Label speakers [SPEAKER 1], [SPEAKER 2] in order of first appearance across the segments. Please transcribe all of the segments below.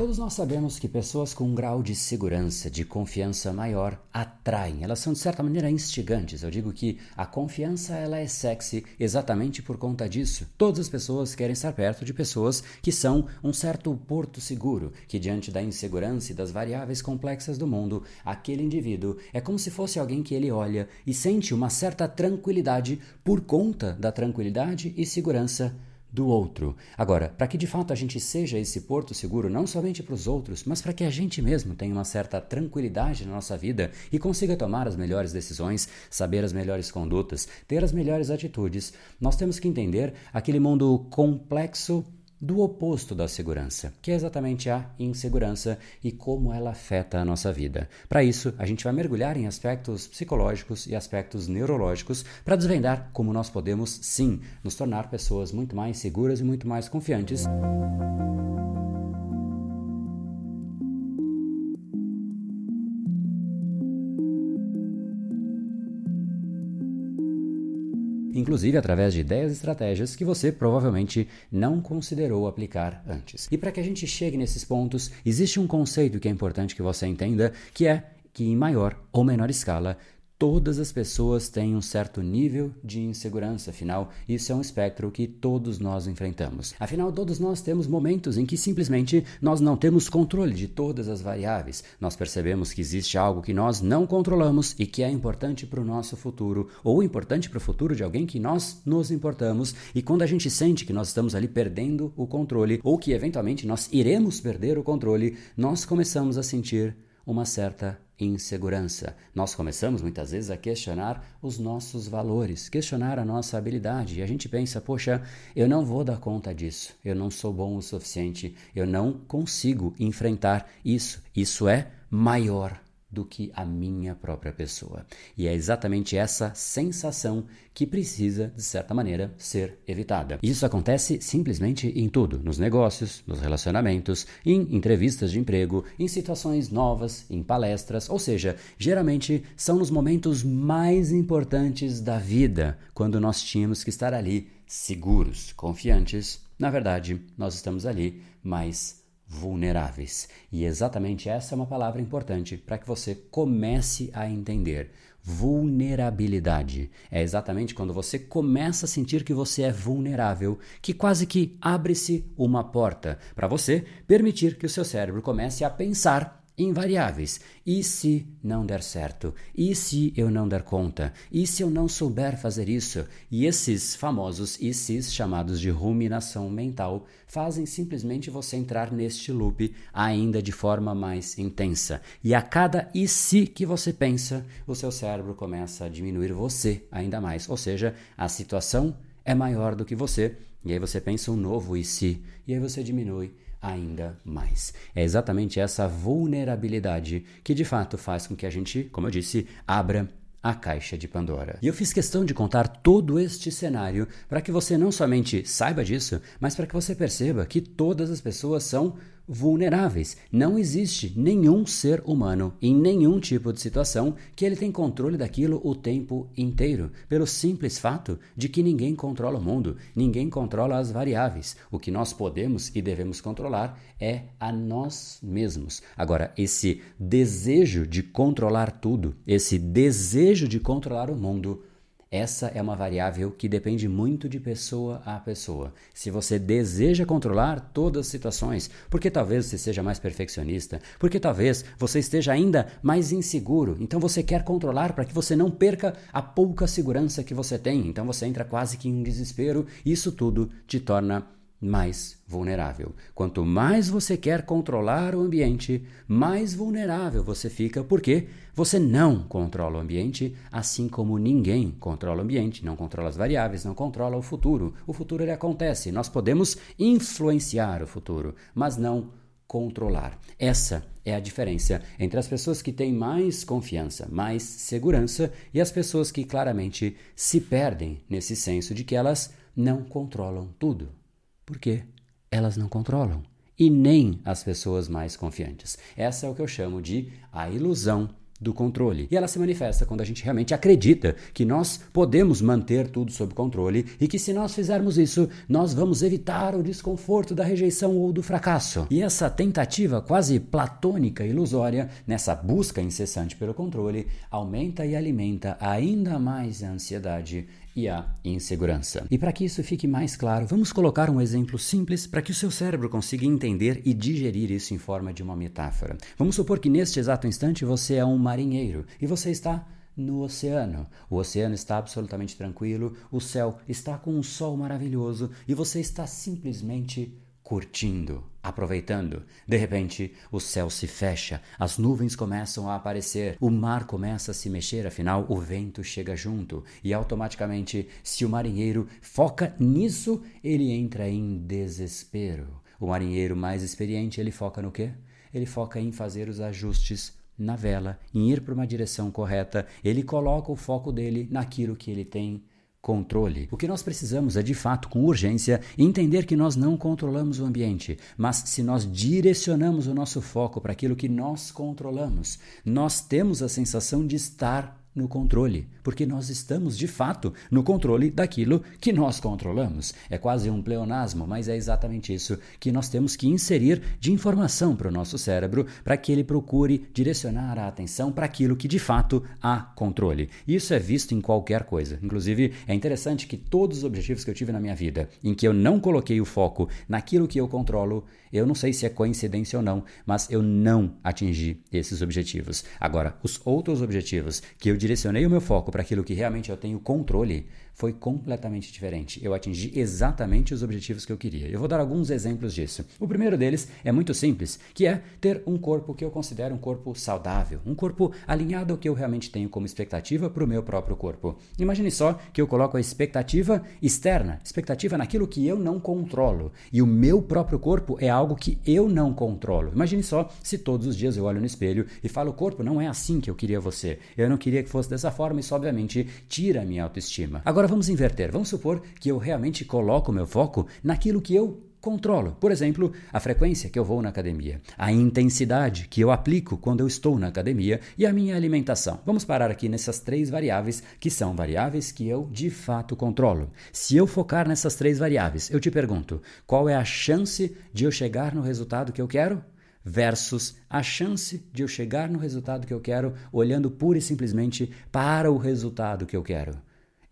[SPEAKER 1] Todos nós sabemos que pessoas com um grau de segurança, de confiança maior, atraem. Elas são de certa maneira instigantes. Eu digo que a confiança ela é sexy exatamente por conta disso. Todas as pessoas querem estar perto de pessoas que são um certo porto seguro, que diante da insegurança e das variáveis complexas do mundo, aquele indivíduo é como se fosse alguém que ele olha e sente uma certa tranquilidade por conta da tranquilidade e segurança do outro. Agora, para que de fato a gente seja esse porto seguro não somente para os outros, mas para que a gente mesmo tenha uma certa tranquilidade na nossa vida e consiga tomar as melhores decisões, saber as melhores condutas, ter as melhores atitudes, nós temos que entender aquele mundo complexo do oposto da segurança, que é exatamente a insegurança e como ela afeta a nossa vida. Para isso, a gente vai mergulhar em aspectos psicológicos e aspectos neurológicos para desvendar como nós podemos, sim, nos tornar pessoas muito mais seguras e muito mais confiantes. Inclusive através de ideias e estratégias que você provavelmente não considerou aplicar antes. E para que a gente chegue nesses pontos, existe um conceito que é importante que você entenda, que é que em maior ou menor escala Todas as pessoas têm um certo nível de insegurança, afinal, isso é um espectro que todos nós enfrentamos. Afinal, todos nós temos momentos em que simplesmente nós não temos controle de todas as variáveis. Nós percebemos que existe algo que nós não controlamos e que é importante para o nosso futuro, ou importante para o futuro de alguém que nós nos importamos, e quando a gente sente que nós estamos ali perdendo o controle, ou que eventualmente nós iremos perder o controle, nós começamos a sentir uma certa insegurança. Nós começamos muitas vezes a questionar os nossos valores, questionar a nossa habilidade. E a gente pensa, poxa, eu não vou dar conta disso, eu não sou bom o suficiente, eu não consigo enfrentar isso. Isso é maior do que a minha própria pessoa. E é exatamente essa sensação que precisa, de certa maneira, ser evitada. Isso acontece simplesmente em tudo: nos negócios, nos relacionamentos, em entrevistas de emprego, em situações novas, em palestras, ou seja, geralmente são nos momentos mais importantes da vida, quando nós tínhamos que estar ali seguros, confiantes. Na verdade, nós estamos ali mais vulneráveis. E exatamente essa é uma palavra importante para que você comece a entender. Vulnerabilidade. É exatamente quando você começa a sentir que você é vulnerável, que quase que abre-se uma porta para você permitir que o seu cérebro comece a pensar invariáveis. E se não der certo? E se eu não der conta? E se eu não souber fazer isso? E esses famosos e se chamados de ruminação mental fazem simplesmente você entrar neste loop ainda de forma mais intensa. E a cada e se que você pensa, o seu cérebro começa a diminuir você ainda mais. Ou seja, a situação é maior do que você. E aí você pensa um novo e se, e aí você diminui ainda mais. É exatamente essa vulnerabilidade que de fato faz com que a gente, como eu disse, abra a caixa de Pandora. E eu fiz questão de contar todo este cenário para que você não somente saiba disso, mas para que você perceba que todas as pessoas são vulneráveis. Não existe nenhum ser humano em nenhum tipo de situação que ele tem controle daquilo o tempo inteiro, pelo simples fato de que ninguém controla o mundo, ninguém controla as variáveis. O que nós podemos e devemos controlar é a nós mesmos. Agora, esse desejo de controlar tudo, esse desejo de controlar o mundo, essa é uma variável que depende muito de pessoa a pessoa. Se você deseja controlar todas as situações, porque talvez você seja mais perfeccionista, porque talvez você esteja ainda mais inseguro, então você quer controlar para que você não perca a pouca segurança que você tem, então você entra quase que em desespero, e isso tudo te torna mais vulnerável. Quanto mais você quer controlar o ambiente, mais vulnerável você fica, porque você não controla o ambiente, assim como ninguém controla o ambiente, não controla as variáveis, não controla o futuro. O futuro ele acontece, nós podemos influenciar o futuro, mas não controlar. Essa é a diferença entre as pessoas que têm mais confiança, mais segurança e as pessoas que claramente se perdem nesse senso de que elas não controlam tudo porque elas não controlam e nem as pessoas mais confiantes. Essa é o que eu chamo de a ilusão do controle. E ela se manifesta quando a gente realmente acredita que nós podemos manter tudo sob controle e que se nós fizermos isso, nós vamos evitar o desconforto da rejeição ou do fracasso. E essa tentativa quase platônica ilusória, nessa busca incessante pelo controle, aumenta e alimenta ainda mais a ansiedade e a insegurança. E para que isso fique mais claro, vamos colocar um exemplo simples para que o seu cérebro consiga entender e digerir isso em forma de uma metáfora. Vamos supor que neste exato instante você é um marinheiro e você está no oceano. O oceano está absolutamente tranquilo, o céu está com um sol maravilhoso e você está simplesmente curtindo, aproveitando. De repente, o céu se fecha, as nuvens começam a aparecer, o mar começa a se mexer, afinal, o vento chega junto e automaticamente, se o marinheiro foca nisso, ele entra em desespero. O marinheiro mais experiente, ele foca no quê? Ele foca em fazer os ajustes na vela, em ir para uma direção correta, ele coloca o foco dele naquilo que ele tem controle. O que nós precisamos é, de fato, com urgência, entender que nós não controlamos o ambiente, mas se nós direcionamos o nosso foco para aquilo que nós controlamos, nós temos a sensação de estar no controle, porque nós estamos de fato no controle daquilo que nós controlamos. É quase um pleonasmo, mas é exatamente isso que nós temos que inserir de informação para o nosso cérebro para que ele procure direcionar a atenção para aquilo que de fato há controle. Isso é visto em qualquer coisa. Inclusive, é interessante que todos os objetivos que eu tive na minha vida, em que eu não coloquei o foco naquilo que eu controlo, eu não sei se é coincidência ou não, mas eu não atingi esses objetivos. Agora, os outros objetivos que eu direcionei o meu foco para aquilo que realmente eu tenho controle, foi completamente diferente. Eu atingi exatamente os objetivos que eu queria. Eu vou dar alguns exemplos disso. O primeiro deles é muito simples, que é ter um corpo que eu considero um corpo saudável, um corpo alinhado ao que eu realmente tenho como expectativa para o meu próprio corpo. Imagine só que eu coloco a expectativa externa, expectativa naquilo que eu não controlo, e o meu próprio corpo é algo que eu não controlo. Imagine só se todos os dias eu olho no espelho e falo: corpo, não é assim que eu queria você. Eu não queria que fosse dessa forma, isso obviamente tira a minha autoestima. Agora vamos inverter. Vamos supor que eu realmente coloco meu foco naquilo que eu controlo. Por exemplo, a frequência que eu vou na academia, a intensidade que eu aplico quando eu estou na academia e a minha alimentação. Vamos parar aqui nessas três variáveis que são variáveis que eu de fato controlo. Se eu focar nessas três variáveis, eu te pergunto: qual é a chance de eu chegar no resultado que eu quero? versus a chance de eu chegar no resultado que eu quero olhando pura e simplesmente para o resultado que eu quero.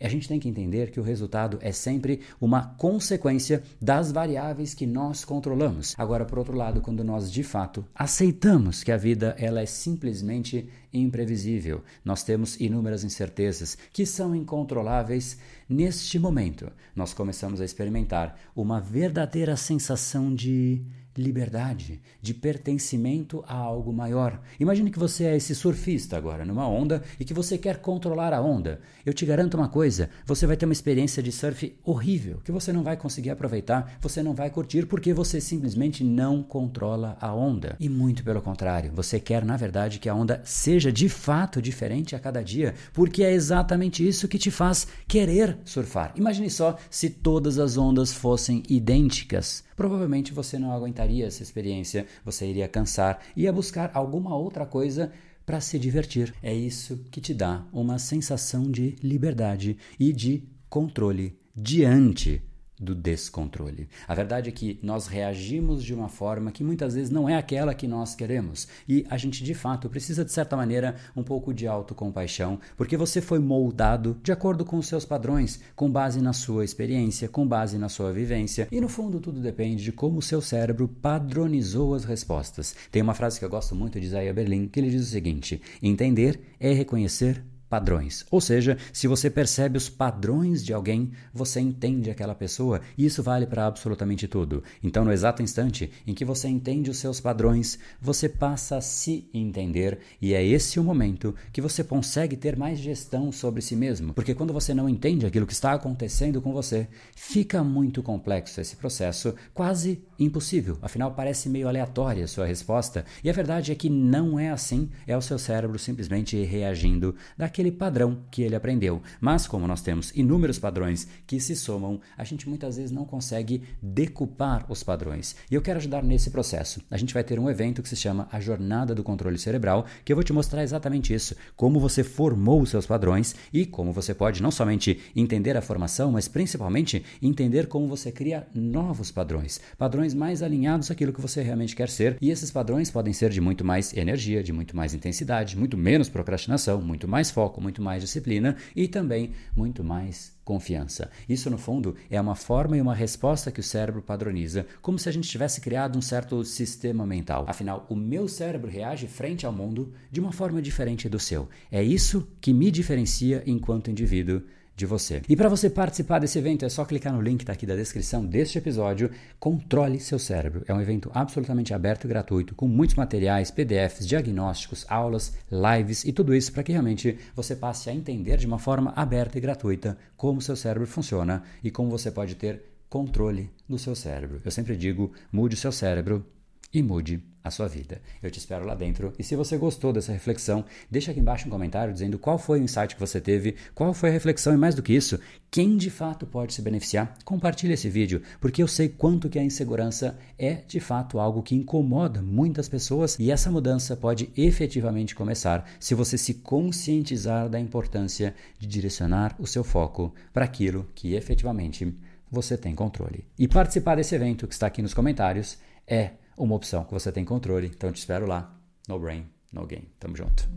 [SPEAKER 1] A gente tem que entender que o resultado é sempre uma consequência das variáveis que nós controlamos. Agora, por outro lado, quando nós de fato aceitamos que a vida ela é simplesmente imprevisível, nós temos inúmeras incertezas que são incontroláveis, neste momento nós começamos a experimentar uma verdadeira sensação de liberdade, de pertencimento a algo maior. Imagine que você é esse surfista agora, numa onda, e que você quer controlar a onda. Eu te garanto uma coisa: você vai ter uma experiência de surf horrível, que você não vai conseguir aproveitar, você não vai curtir, porque você simplesmente não controla a onda. E muito pelo contrário, você quer, na verdade, que a onda seja de fato diferente a cada dia, porque é exatamente isso que te faz querer surfar. Imagine só se todas as ondas fossem idênticas provavelmente você não aguentaria essa experiência, você iria cansar, ia buscar alguma outra coisa para se divertir. É isso que te dá uma sensação de liberdade e de controle diante do descontrole. A verdade é que nós reagimos de uma forma que muitas vezes não é aquela que nós queremos. E a gente de fato precisa, de certa maneira, um pouco de autocompaixão, porque você foi moldado de acordo com os seus padrões, com base na sua experiência, com base na sua vivência. E no fundo, tudo depende de como o seu cérebro padronizou as respostas. Tem uma frase que eu gosto muito de Isaiah Berlin que ele diz o seguinte: entender é reconhecer padrões. Ou seja, se você percebe os padrões de alguém, você entende aquela pessoa, e isso vale para absolutamente tudo. Então, no exato instante em que você entende os seus padrões, você passa a se entender, e é esse o momento que você consegue ter mais gestão sobre si mesmo, porque quando você não entende aquilo que está acontecendo com você, fica muito complexo esse processo, quase impossível. Afinal, parece meio aleatória a sua resposta, e a verdade é que não é assim, é o seu cérebro simplesmente reagindo daquela aquele padrão que ele aprendeu. Mas como nós temos inúmeros padrões que se somam, a gente muitas vezes não consegue decupar os padrões. E eu quero ajudar nesse processo. A gente vai ter um evento que se chama a Jornada do Controle Cerebral, que eu vou te mostrar exatamente isso, como você formou os seus padrões e como você pode não somente entender a formação, mas principalmente entender como você cria novos padrões, padrões mais alinhados àquilo que você realmente quer ser. E esses padrões podem ser de muito mais energia, de muito mais intensidade, muito menos procrastinação, muito mais foco, muito mais disciplina e também muito mais confiança. Isso, no fundo, é uma forma e uma resposta que o cérebro padroniza, como se a gente tivesse criado um certo sistema mental. Afinal, o meu cérebro reage frente ao mundo de uma forma diferente do seu. É isso que me diferencia enquanto indivíduo de você. E para você participar desse evento é só clicar no link tá aqui da descrição deste episódio. Controle seu cérebro. É um evento absolutamente aberto e gratuito, com muitos materiais, PDFs, diagnósticos, aulas, lives e tudo isso para que realmente você passe a entender de uma forma aberta e gratuita como seu cérebro funciona e como você pode ter controle do seu cérebro. Eu sempre digo, mude o seu cérebro e mude a sua vida. Eu te espero lá dentro e se você gostou dessa reflexão, deixa aqui embaixo um comentário dizendo qual foi o insight que você teve, qual foi a reflexão e mais do que isso, quem de fato pode se beneficiar. Compartilhe esse vídeo, porque eu sei quanto que a insegurança é de fato algo que incomoda muitas pessoas e essa mudança pode efetivamente começar se você se conscientizar da importância de direcionar o seu foco para aquilo que efetivamente você tem controle. E participar desse evento que está aqui nos comentários é uma opção que você tem controle. Então te espero lá. No brain, no gain. Tamo junto.